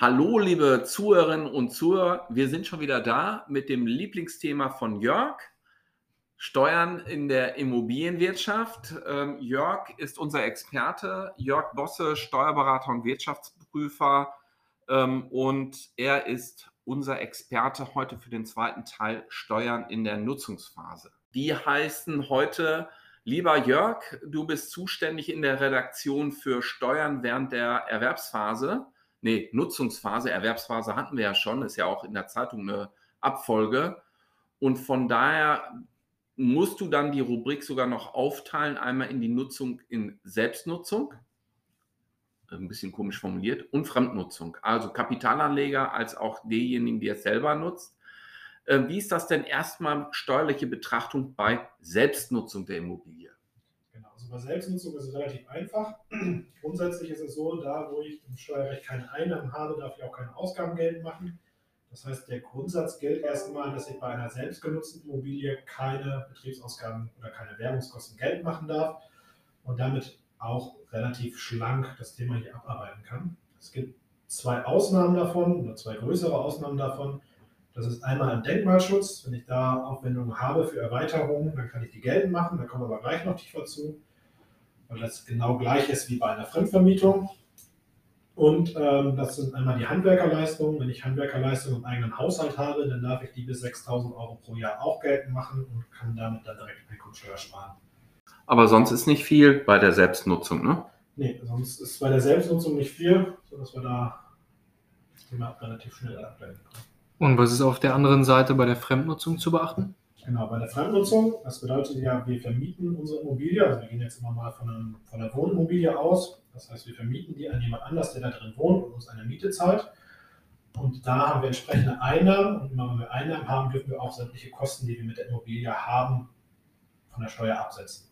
Hallo, liebe Zuhörerinnen und Zuhörer. Wir sind schon wieder da mit dem Lieblingsthema von Jörg. Steuern in der Immobilienwirtschaft. Ähm, Jörg ist unser Experte. Jörg Bosse, Steuerberater und Wirtschaftsprüfer. Ähm, und er ist unser Experte heute für den zweiten Teil Steuern in der Nutzungsphase. Die heißen heute, lieber Jörg, du bist zuständig in der Redaktion für Steuern während der Erwerbsphase nee, Nutzungsphase, Erwerbsphase hatten wir ja schon, ist ja auch in der Zeitung eine Abfolge. Und von daher musst du dann die Rubrik sogar noch aufteilen, einmal in die Nutzung in Selbstnutzung, ein bisschen komisch formuliert, und Fremdnutzung. Also Kapitalanleger als auch diejenigen, die es selber nutzt. Äh, wie ist das denn erstmal steuerliche Betrachtung bei Selbstnutzung der Immobilie? Also bei Selbstnutzung ist es relativ einfach. Grundsätzlich ist es so, da wo ich im Steuerrecht keine Einnahmen habe, darf ich auch keine Ausgaben geltend machen. Das heißt, der Grundsatz gilt erstmal, dass ich bei einer selbstgenutzten Immobilie keine Betriebsausgaben oder keine Werbungskosten geltend machen darf und damit auch relativ schlank das Thema hier abarbeiten kann. Es gibt zwei Ausnahmen davon oder zwei größere Ausnahmen davon. Das ist einmal ein Denkmalschutz. Wenn ich da Aufwendungen habe für Erweiterungen, dann kann ich die geltend machen. Da kommen wir aber gleich noch tiefer zu weil das genau gleich ist wie bei einer Fremdvermietung. Und ähm, das sind einmal die Handwerkerleistungen. Wenn ich Handwerkerleistungen im eigenen Haushalt habe, dann darf ich die bis 6.000 Euro pro Jahr auch geltend machen und kann damit dann direkt Einkommensteuer sparen. Aber sonst ist nicht viel bei der Selbstnutzung, ne? Nee, sonst ist bei der Selbstnutzung nicht viel, sodass wir da das Thema relativ schnell ableiten können. Und was ist auf der anderen Seite bei der Fremdnutzung zu beachten? Genau, bei der Fremdnutzung, das bedeutet ja, wir vermieten unsere Immobilie, also wir gehen jetzt immer mal von, einem, von der Wohnimmobilie aus. Das heißt, wir vermieten die an jemand anders, der da drin wohnt und uns eine Miete zahlt. Und da haben wir entsprechende Einnahmen. Und immer wenn wir Einnahmen haben, dürfen wir auch sämtliche Kosten, die wir mit der Immobilie haben, von der Steuer absetzen.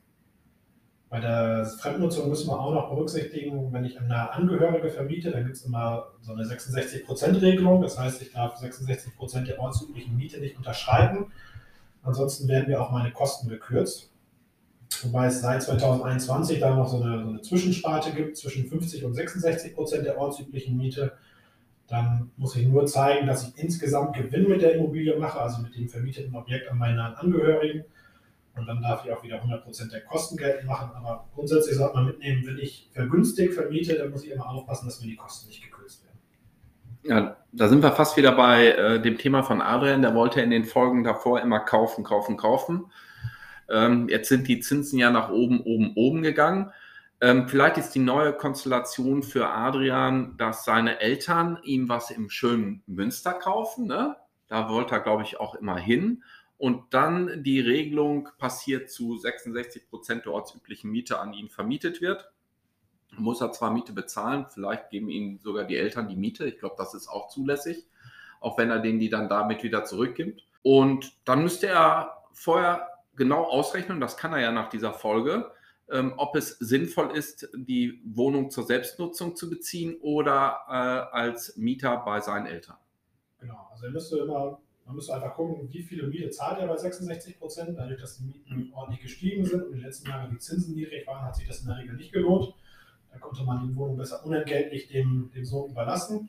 Bei der Fremdnutzung müssen wir auch noch berücksichtigen, wenn ich eine Angehörige vermiete, dann gibt es immer so eine 66%-Regelung. Das heißt, ich darf 66% der ortsüblichen Miete nicht unterschreiten. Ansonsten werden mir auch meine Kosten gekürzt. Wobei es seit 2021 da noch so eine, so eine Zwischensparte gibt zwischen 50 und 66 Prozent der ortsüblichen Miete. Dann muss ich nur zeigen, dass ich insgesamt Gewinn mit der Immobilie mache, also mit dem vermieteten Objekt an meinen Angehörigen. Und dann darf ich auch wieder 100 Prozent der Kosten geltend machen. Aber grundsätzlich sollte man mitnehmen, wenn ich vergünstigt vermiete, dann muss ich immer aufpassen, dass mir die Kosten nicht gekürzt. Ja, da sind wir fast wieder bei äh, dem Thema von Adrian. Der wollte in den Folgen davor immer kaufen, kaufen, kaufen. Ähm, jetzt sind die Zinsen ja nach oben, oben, oben gegangen. Ähm, vielleicht ist die neue Konstellation für Adrian, dass seine Eltern ihm was im schönen Münster kaufen. Ne? Da wollte er, glaube ich, auch immer hin. Und dann die Regelung passiert zu 66 Prozent der ortsüblichen Miete an ihn vermietet wird muss er zwar Miete bezahlen, vielleicht geben ihm sogar die Eltern die Miete. Ich glaube, das ist auch zulässig, auch wenn er denen die dann damit wieder zurückgibt. Und dann müsste er vorher genau ausrechnen, das kann er ja nach dieser Folge, ähm, ob es sinnvoll ist, die Wohnung zur Selbstnutzung zu beziehen oder äh, als Mieter bei seinen Eltern. Genau, also er müsste immer, man müsste einfach gucken, wie viele Miete zahlt er bei 66 Prozent. Dadurch, dass die Mieten ordentlich gestiegen sind und in den letzten Jahren die Zinsen niedrig waren, hat sich das in der Regel nicht gelohnt. Da konnte man die Wohnung besser unentgeltlich dem, dem Sohn überlassen.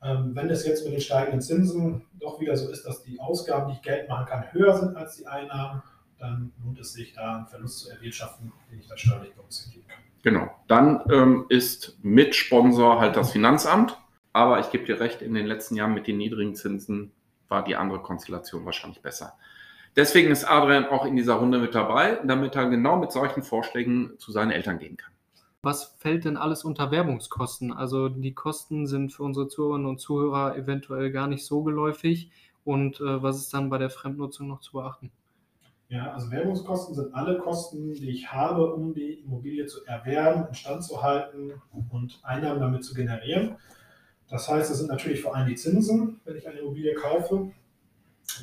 Ähm, wenn es jetzt mit den steigenden Zinsen doch wieder so ist, dass die Ausgaben, die ich Geld machen kann, höher sind als die Einnahmen, dann lohnt es sich, da einen Verlust zu erwirtschaften, den ich dann steuerlich berücksichtigen kann. Genau. Dann ähm, ist Mitsponsor halt das Finanzamt. Aber ich gebe dir recht, in den letzten Jahren mit den niedrigen Zinsen war die andere Konstellation wahrscheinlich besser. Deswegen ist Adrian auch in dieser Runde mit dabei, damit er genau mit solchen Vorschlägen zu seinen Eltern gehen kann was fällt denn alles unter Werbungskosten? Also die Kosten sind für unsere Zuhörerinnen und Zuhörer eventuell gar nicht so geläufig. Und äh, was ist dann bei der Fremdnutzung noch zu beachten? Ja, also Werbungskosten sind alle Kosten, die ich habe, um die Immobilie zu erwerben, instand zu halten und Einnahmen damit zu generieren. Das heißt, es sind natürlich vor allem die Zinsen, wenn ich eine Immobilie kaufe.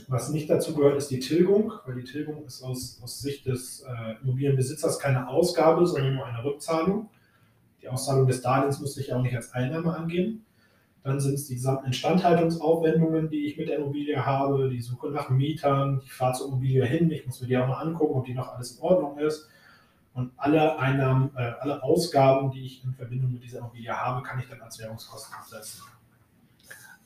Was nicht dazu gehört, ist die Tilgung, weil die Tilgung ist aus, aus Sicht des äh, Immobilienbesitzers keine Ausgabe, sondern nur eine Rückzahlung. Die Auszahlung des Darlehens müsste ich ja auch nicht als Einnahme angeben. Dann sind es die gesamten Instandhaltungsaufwendungen, die ich mit der Immobilie habe, die Suche nach Mietern, die Fahrt zur Immobilie hin. Ich muss mir die auch mal angucken, ob die noch alles in Ordnung ist. Und alle Einnahmen, äh, alle Ausgaben, die ich in Verbindung mit dieser Immobilie habe, kann ich dann als Währungskosten absetzen.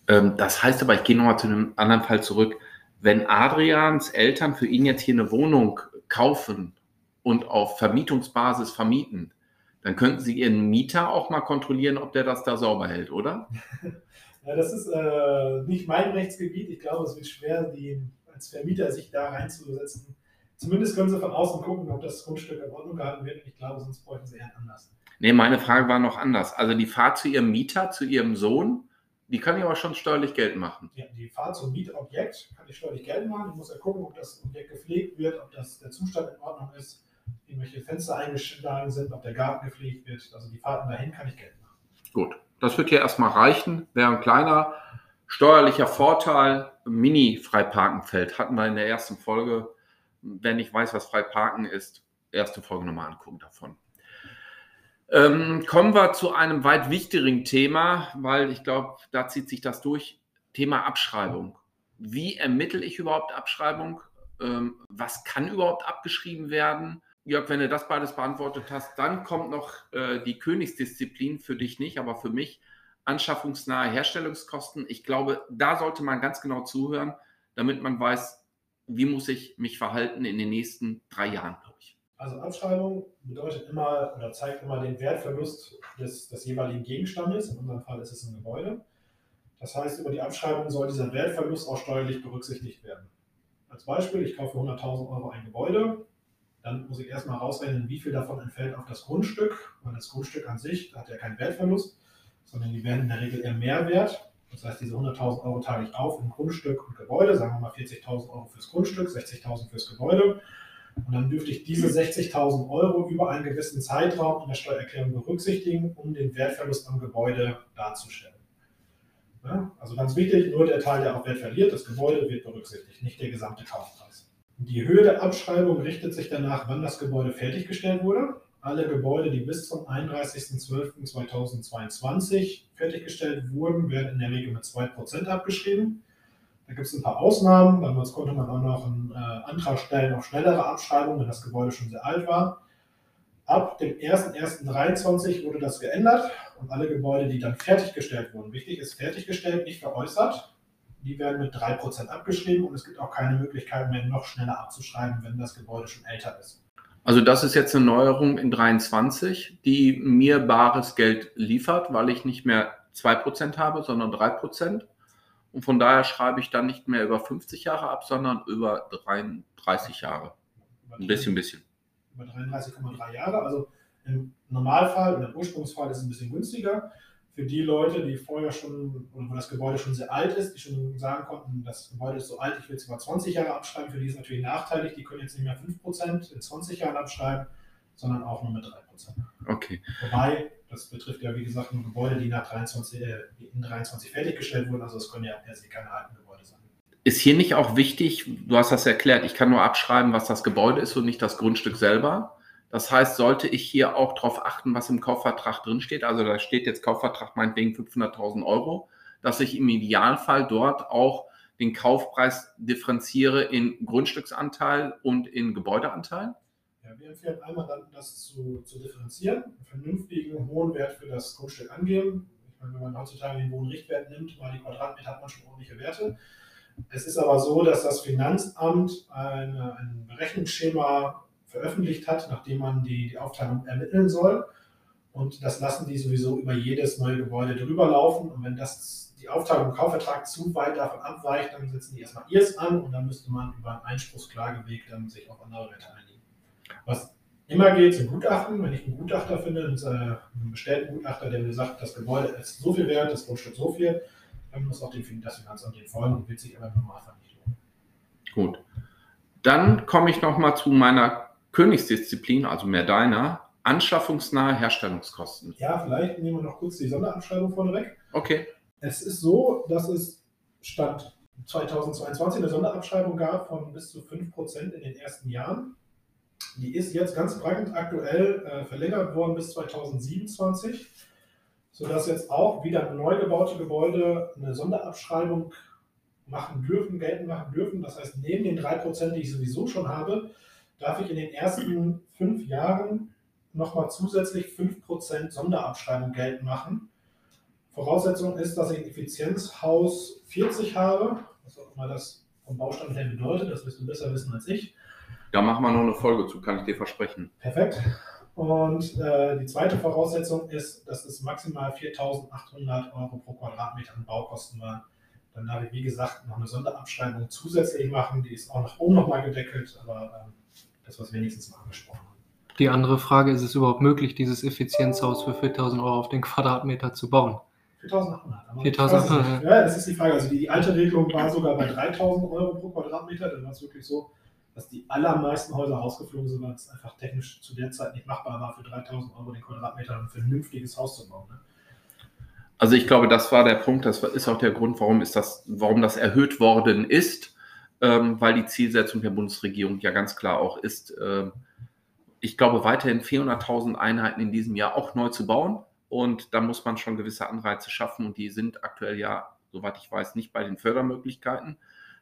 Ähm, das heißt aber, ich gehe nochmal zu einem anderen Fall zurück. Wenn Adrians Eltern für ihn jetzt hier eine Wohnung kaufen und auf Vermietungsbasis vermieten, dann könnten Sie Ihren Mieter auch mal kontrollieren, ob der das da sauber hält, oder? ja, das ist äh, nicht mein Rechtsgebiet. Ich glaube, es wird schwer, die, als Vermieter sich da reinzusetzen. Zumindest können Sie von außen gucken, ob das Grundstück in Ordnung gehalten wird. Ich glaube, sonst bräuchten Sie eher anders. Nee, meine Frage war noch anders. Also die Fahrt zu Ihrem Mieter, zu Ihrem Sohn, die kann ich aber schon steuerlich Geld machen. Ja, die Fahrt zum Mietobjekt kann ich steuerlich Geld machen. Ich muss ja gucken, ob das Objekt gepflegt wird, ob das, der Zustand in Ordnung ist irgendwelche Fenster eingeschlagen sind, ob der Garten gepflegt wird. Also die Fahrten dahin kann ich Geld machen. Gut, das wird hier erstmal reichen. Wäre ein kleiner steuerlicher Vorteil. Mini-Freiparkenfeld hatten wir in der ersten Folge. Wer nicht weiß, was Freiparken ist, erste Folge nochmal angucken davon. Ähm, kommen wir zu einem weit wichtigeren Thema, weil ich glaube, da zieht sich das durch. Thema Abschreibung. Wie ermittle ich überhaupt Abschreibung? Ähm, was kann überhaupt abgeschrieben werden? Jörg, wenn du das beides beantwortet hast, dann kommt noch äh, die Königsdisziplin für dich nicht, aber für mich anschaffungsnahe Herstellungskosten. Ich glaube, da sollte man ganz genau zuhören, damit man weiß, wie muss ich mich verhalten in den nächsten drei Jahren, glaube ich. Also Abschreibung bedeutet immer oder zeigt immer den Wertverlust des, des jeweiligen Gegenstandes. In unserem Fall ist es ein Gebäude. Das heißt, über die Abschreibung soll dieser Wertverlust auch steuerlich berücksichtigt werden. Als Beispiel, ich kaufe für 100.000 Euro ein Gebäude, dann muss ich erstmal rausrechnen, wie viel davon entfällt auf das Grundstück, weil das Grundstück an sich hat ja keinen Wertverlust, sondern die werden in der Regel eher mehr wert. Das heißt, diese 100.000 Euro teile ich auf in Grundstück und Gebäude, sagen wir mal 40.000 Euro fürs Grundstück, 60.000 fürs Gebäude. Und dann dürfte ich diese 60.000 Euro über einen gewissen Zeitraum in der Steuererklärung berücksichtigen, um den Wertverlust am Gebäude darzustellen. Ja, also ganz wichtig, nur der Teil, der auch Wert verliert, das Gebäude wird berücksichtigt, nicht der gesamte Kaufpreis. Die Höhe der Abschreibung richtet sich danach, wann das Gebäude fertiggestellt wurde. Alle Gebäude, die bis zum 31.12.2022 fertiggestellt wurden, werden in der Regel mit 2% abgeschrieben. Da gibt es ein paar Ausnahmen. Damals konnte man auch noch einen äh, Antrag stellen auf schnellere Abschreibung, wenn das Gebäude schon sehr alt war. Ab dem 01.01.2023 wurde das geändert und alle Gebäude, die dann fertiggestellt wurden, wichtig ist fertiggestellt, nicht veräußert, die werden mit 3% abgeschrieben und es gibt auch keine Möglichkeit mehr, noch schneller abzuschreiben, wenn das Gebäude schon älter ist. Also das ist jetzt eine Neuerung in 23, die mir bares Geld liefert, weil ich nicht mehr 2% habe, sondern 3%. Und von daher schreibe ich dann nicht mehr über 50 Jahre ab, sondern über 33 Jahre. Ein bisschen, ein bisschen. Über 33,3 Jahre. Also im Normalfall, im Ursprungsfall ist es ein bisschen günstiger für die Leute, die vorher schon, oder wo das Gebäude schon sehr alt ist, die schon sagen konnten, das Gebäude ist so alt, ich will es über 20 Jahre abschreiben, für die ist es natürlich nachteilig, die können jetzt nicht mehr 5% in 20 Jahren abschreiben, sondern auch nur mit 3%. Okay. Wobei, das betrifft ja wie gesagt nur Gebäude, die nach 23, äh, in 23 fertiggestellt wurden, also es können ja per se keine alten Gebäude sein. Ist hier nicht auch wichtig, du hast das erklärt, ich kann nur abschreiben, was das Gebäude ist und nicht das Grundstück selber. Das heißt, sollte ich hier auch darauf achten, was im Kaufvertrag drinsteht, also da steht jetzt Kaufvertrag meinetwegen 500.000 Euro, dass ich im Idealfall dort auch den Kaufpreis differenziere in Grundstücksanteil und in Gebäudeanteil? Wir empfehlen einmal dann, das zu, zu differenzieren, einen vernünftigen, hohen Wert für das Grundstück angeben. Ich meine, wenn man heutzutage den Wohnrichtwert nimmt, mal die Quadratmeter, hat man schon ordentliche Werte. Es ist aber so, dass das Finanzamt eine, ein Berechnungsschema veröffentlicht hat, nachdem man die, die Aufteilung ermitteln soll. Und das lassen die sowieso über jedes neue Gebäude drüber laufen. Und wenn das die Aufteilung im Kaufvertrag zu weit davon abweicht, dann setzen die erstmal ihrs an und dann müsste man über einen Einspruchsklageweg dann sich auf andere Werte einigen. Was immer geht, sind Gutachten. Wenn ich einen Gutachter finde, einen, äh, einen bestellten Gutachter, der mir sagt, das Gebäude ist so viel wert, das Grundstück so viel, dann muss auch das Finanzamt den folgen und wird sich aber im Normalfall nicht lohnen. Gut. Dann komme ich nochmal zu meiner Königsdisziplin, also mehr deiner, anschaffungsnahe Herstellungskosten. Ja, vielleicht nehmen wir noch kurz die Sonderabschreibung vorneweg. Okay. Es ist so, dass es Stand 2022 eine Sonderabschreibung gab von bis zu 5% in den ersten Jahren. Die ist jetzt ganz brandaktuell äh, verlängert worden bis 2027, sodass jetzt auch wieder neu gebaute Gebäude eine Sonderabschreibung machen dürfen, geltend machen dürfen. Das heißt, neben den 3%, die ich sowieso schon habe, darf ich in den ersten fünf Jahren nochmal zusätzlich 5% Sonderabschreibung geltend machen. Voraussetzung ist, dass ich ein Effizienzhaus 40 habe, was auch immer das vom Baustand her bedeutet, das wirst du besser wissen als ich. Da machen wir noch eine Folge zu, kann ich dir versprechen. Perfekt. Und äh, die zweite Voraussetzung ist, dass es maximal 4.800 Euro pro Quadratmeter an Baukosten waren. Dann darf ich, wie gesagt, noch eine Sonderabschreibung zusätzlich machen. Die ist auch nach oben nochmal gedeckelt, aber äh, das, was wenigstens mal angesprochen haben. Die andere Frage, ist es überhaupt möglich, dieses Effizienzhaus für 4.000 Euro auf den Quadratmeter zu bauen? 4.800. 4.800, ja. das ist die Frage. Also die, die alte Regelung war sogar bei 3.000 Euro pro Quadratmeter. Dann war es wirklich so, dass die allermeisten Häuser rausgeflogen sind, weil es einfach technisch zu der Zeit nicht machbar war, für 3.000 Euro den Quadratmeter ein vernünftiges Haus zu bauen. Ne? Also ich glaube, das war der Punkt, das ist auch der Grund, warum, ist das, warum das erhöht worden ist, ähm, weil die Zielsetzung der Bundesregierung ja ganz klar auch ist, äh, ich glaube, weiterhin 400.000 Einheiten in diesem Jahr auch neu zu bauen. Und da muss man schon gewisse Anreize schaffen und die sind aktuell ja, soweit ich weiß, nicht bei den Fördermöglichkeiten.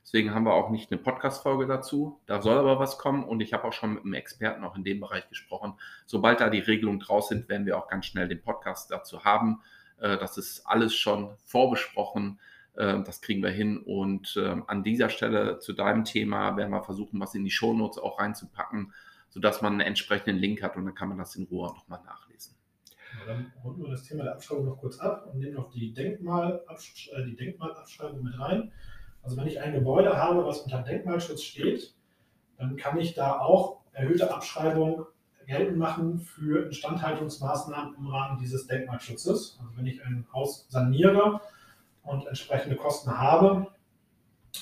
Deswegen haben wir auch nicht eine Podcast-Folge dazu. Da soll aber was kommen und ich habe auch schon mit einem Experten auch in dem Bereich gesprochen. Sobald da die Regelungen draus sind, werden wir auch ganz schnell den Podcast dazu haben. Äh, das ist alles schon vorbesprochen. Äh, das kriegen wir hin. Und ähm, an dieser Stelle zu deinem Thema werden wir versuchen, was in die Shownotes auch reinzupacken, sodass man einen entsprechenden Link hat und dann kann man das in Ruhe nochmal nachlesen. Dann runden wir das Thema der Abschreibung noch kurz ab und nehmen noch die, Denkmalabsch äh, die Denkmalabschreibung mit rein. Also wenn ich ein Gebäude habe, was unter Denkmalschutz steht, dann kann ich da auch erhöhte Abschreibung geltend machen für Instandhaltungsmaßnahmen im Rahmen dieses Denkmalschutzes. Also wenn ich ein Haus saniere und entsprechende Kosten habe,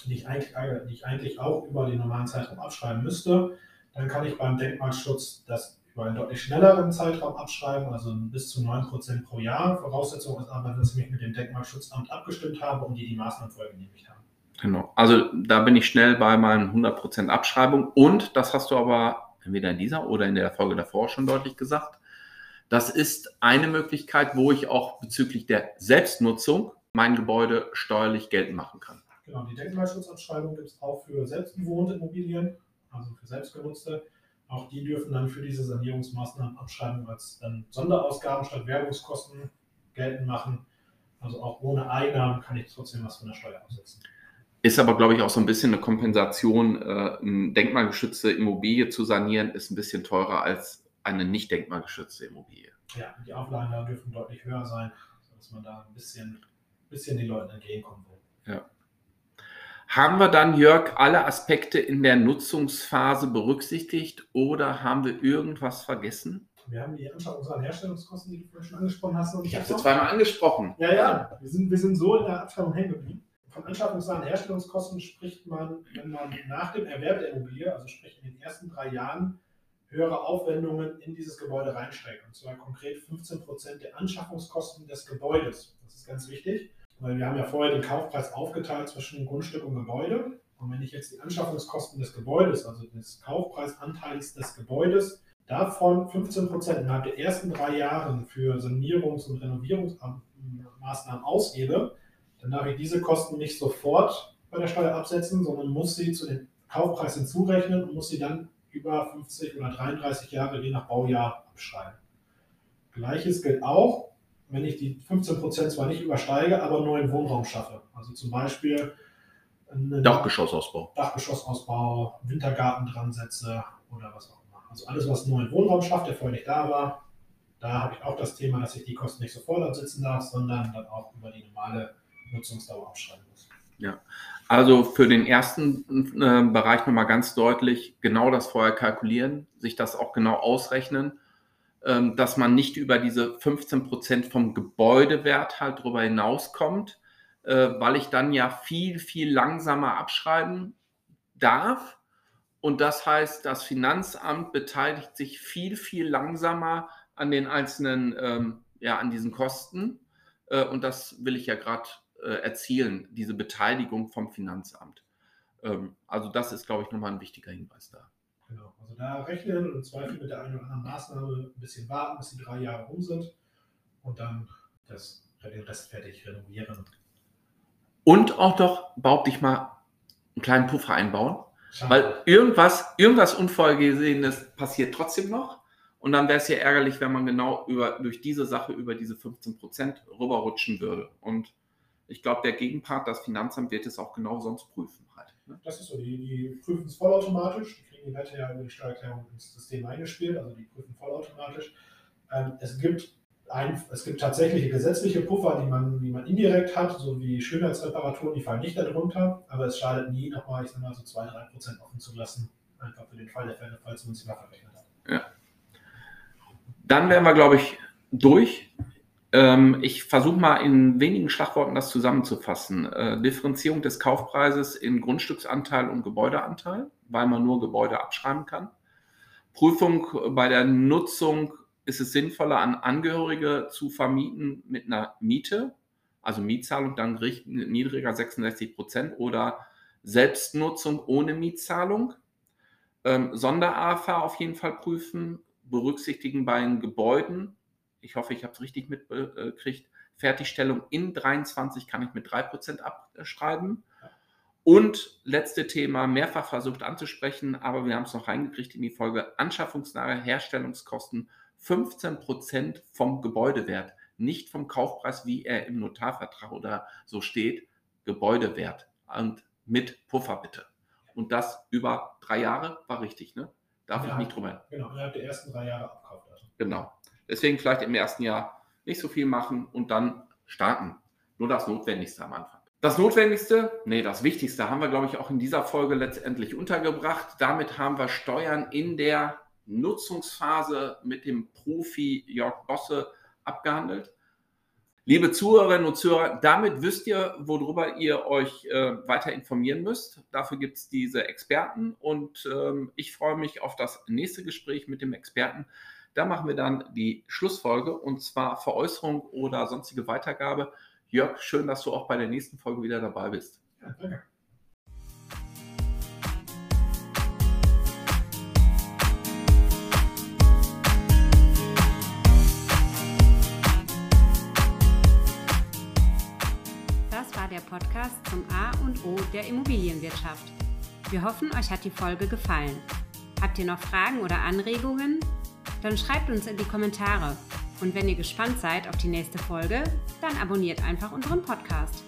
die ich eigentlich, die ich eigentlich auch über den normalen Zeitraum abschreiben müsste, dann kann ich beim Denkmalschutz das über einen deutlich schnelleren Zeitraum abschreiben, also bis zu 9% pro Jahr. Voraussetzung ist aber, dass ich mich mit dem Denkmalschutzamt abgestimmt habe und die die Maßnahmen vorher genehmigt haben. Genau. Also da bin ich schnell bei meinen 100% Abschreibung. Und das hast du aber entweder in dieser oder in der Folge davor schon deutlich gesagt. Das ist eine Möglichkeit, wo ich auch bezüglich der Selbstnutzung mein Gebäude steuerlich geltend machen kann. Genau, die Denkmalschutzabschreibung gibt es auch für selbstbewohnte Immobilien, also für selbstgenutzte. Auch die dürfen dann für diese Sanierungsmaßnahmen Abschreibung als dann Sonderausgaben statt Werbungskosten geltend machen. Also auch ohne Einnahmen kann ich trotzdem was von der Steuer absetzen. Ist aber, glaube ich, auch so ein bisschen eine Kompensation. Äh, eine denkmalgeschützte Immobilie zu sanieren, ist ein bisschen teurer als eine nicht denkmalgeschützte Immobilie. Ja, die Auflagen da dürfen deutlich höher sein, sodass man da ein bisschen, bisschen den Leuten entgegenkommen will. Ja. Haben wir dann, Jörg, alle Aspekte in der Nutzungsphase berücksichtigt oder haben wir irgendwas vergessen? Wir haben die Anschaffungs- und Herstellungskosten, die du vorhin schon angesprochen hast. ich habe sie zweimal angesprochen. Ja, ja, wir sind, wir sind so in der Abschreibung hängen geblieben. Von Anschaffungssachen Herstellungskosten spricht man, wenn man nach dem Erwerb der Immobilie, also sprich in den ersten drei Jahren, höhere Aufwendungen in dieses Gebäude reinsteckt. Und zwar konkret 15 Prozent der Anschaffungskosten des Gebäudes. Das ist ganz wichtig, weil wir haben ja vorher den Kaufpreis aufgeteilt zwischen Grundstück und Gebäude. Und wenn ich jetzt die Anschaffungskosten des Gebäudes, also des Kaufpreisanteils des Gebäudes, davon 15 Prozent innerhalb der ersten drei Jahre für Sanierungs- und Renovierungsmaßnahmen ausgebe, dann darf ich diese Kosten nicht sofort bei der Steuer absetzen, sondern muss sie zu dem Kaufpreis hinzurechnen und muss sie dann über 50 oder 33 Jahre je nach Baujahr abschreiben. Gleiches gilt auch, wenn ich die 15% zwar nicht übersteige, aber neuen Wohnraum schaffe. Also zum Beispiel einen Dachgeschossausbau. Dachgeschossausbau, Wintergarten dran setze oder was auch immer. Also alles, was neuen Wohnraum schafft, der vorher nicht da war, da habe ich auch das Thema, dass ich die Kosten nicht sofort absetzen darf, sondern dann auch über die normale Nutzungsdauer abschreiben muss. Ja, also für den ersten äh, Bereich nochmal ganz deutlich, genau das vorher kalkulieren, sich das auch genau ausrechnen, ähm, dass man nicht über diese 15 Prozent vom Gebäudewert halt drüber hinauskommt, äh, weil ich dann ja viel, viel langsamer abschreiben darf Und das heißt, das Finanzamt beteiligt sich viel, viel langsamer an den einzelnen, ähm, ja, an diesen Kosten. Äh, und das will ich ja gerade äh, erzielen, diese Beteiligung vom Finanzamt. Ähm, also das ist, glaube ich, nochmal ein wichtiger Hinweis da. Genau, also da rechnen und im Zweifel mit der einen oder anderen Maßnahme ein bisschen warten, bis die drei Jahre rum sind und dann das, den Rest fertig renovieren. Und auch doch, behaupte ich mal, einen kleinen Puffer einbauen. Schade. Weil irgendwas, irgendwas Unvorhergesehenes passiert trotzdem noch. Und dann wäre es ja ärgerlich, wenn man genau über, durch diese Sache über diese 15 Prozent rüberrutschen würde. Und ich glaube, der Gegenpart, das Finanzamt, wird es auch genau sonst prüfen. Halt, ne? Das ist so, die, die prüfen es vollautomatisch, die kriegen die Werte ja über die Steuererklärung ins System eingespielt, also die prüfen vollautomatisch. Ähm, es, gibt ein, es gibt tatsächliche gesetzliche Puffer, die man, die man indirekt hat, so wie Schönheitsreparaturen, die fallen nicht darunter, aber es schadet nie, nochmal, ich sag mal, so 2-3% offen zu lassen, einfach für den Fall der Fälle, falls man es mal verrechnet hat. Ja. Dann wären wir, glaube ich, durch. Ähm, ich versuche mal in wenigen Schlagworten das zusammenzufassen. Äh, Differenzierung des Kaufpreises in Grundstücksanteil und Gebäudeanteil, weil man nur Gebäude abschreiben kann. Prüfung bei der Nutzung ist es sinnvoller, an Angehörige zu vermieten mit einer Miete, also Mietzahlung dann niedriger 66 Prozent oder Selbstnutzung ohne Mietzahlung. Ähm, Sonder-AFA auf jeden Fall prüfen, berücksichtigen bei den Gebäuden. Ich hoffe, ich habe es richtig mitgekriegt. Fertigstellung in 23 kann ich mit 3% abschreiben. Und letzte Thema, mehrfach versucht anzusprechen, aber wir haben es noch reingekriegt in die Folge Anschaffungsnahe Herstellungskosten 15% vom Gebäudewert, nicht vom Kaufpreis, wie er im Notarvertrag oder so steht, Gebäudewert und mit Puffer bitte. Und das über drei Jahre war richtig, ne? Darf ja, ich nicht drüber. Genau, innerhalb der ersten drei Jahre Abkaufdatum. Genau. Deswegen vielleicht im ersten Jahr nicht so viel machen und dann starten. Nur das Notwendigste am Anfang. Das Notwendigste, nee, das Wichtigste haben wir, glaube ich, auch in dieser Folge letztendlich untergebracht. Damit haben wir Steuern in der Nutzungsphase mit dem Profi Jörg Bosse abgehandelt. Liebe Zuhörerinnen und Zuhörer, damit wisst ihr, worüber ihr euch äh, weiter informieren müsst. Dafür gibt es diese Experten und ähm, ich freue mich auf das nächste Gespräch mit dem Experten. Da machen wir dann die Schlussfolge und zwar Veräußerung oder sonstige Weitergabe. Jörg, schön, dass du auch bei der nächsten Folge wieder dabei bist. Ja, danke. Podcast zum A und O der Immobilienwirtschaft. Wir hoffen, euch hat die Folge gefallen. Habt ihr noch Fragen oder Anregungen? Dann schreibt uns in die Kommentare. Und wenn ihr gespannt seid auf die nächste Folge, dann abonniert einfach unseren Podcast.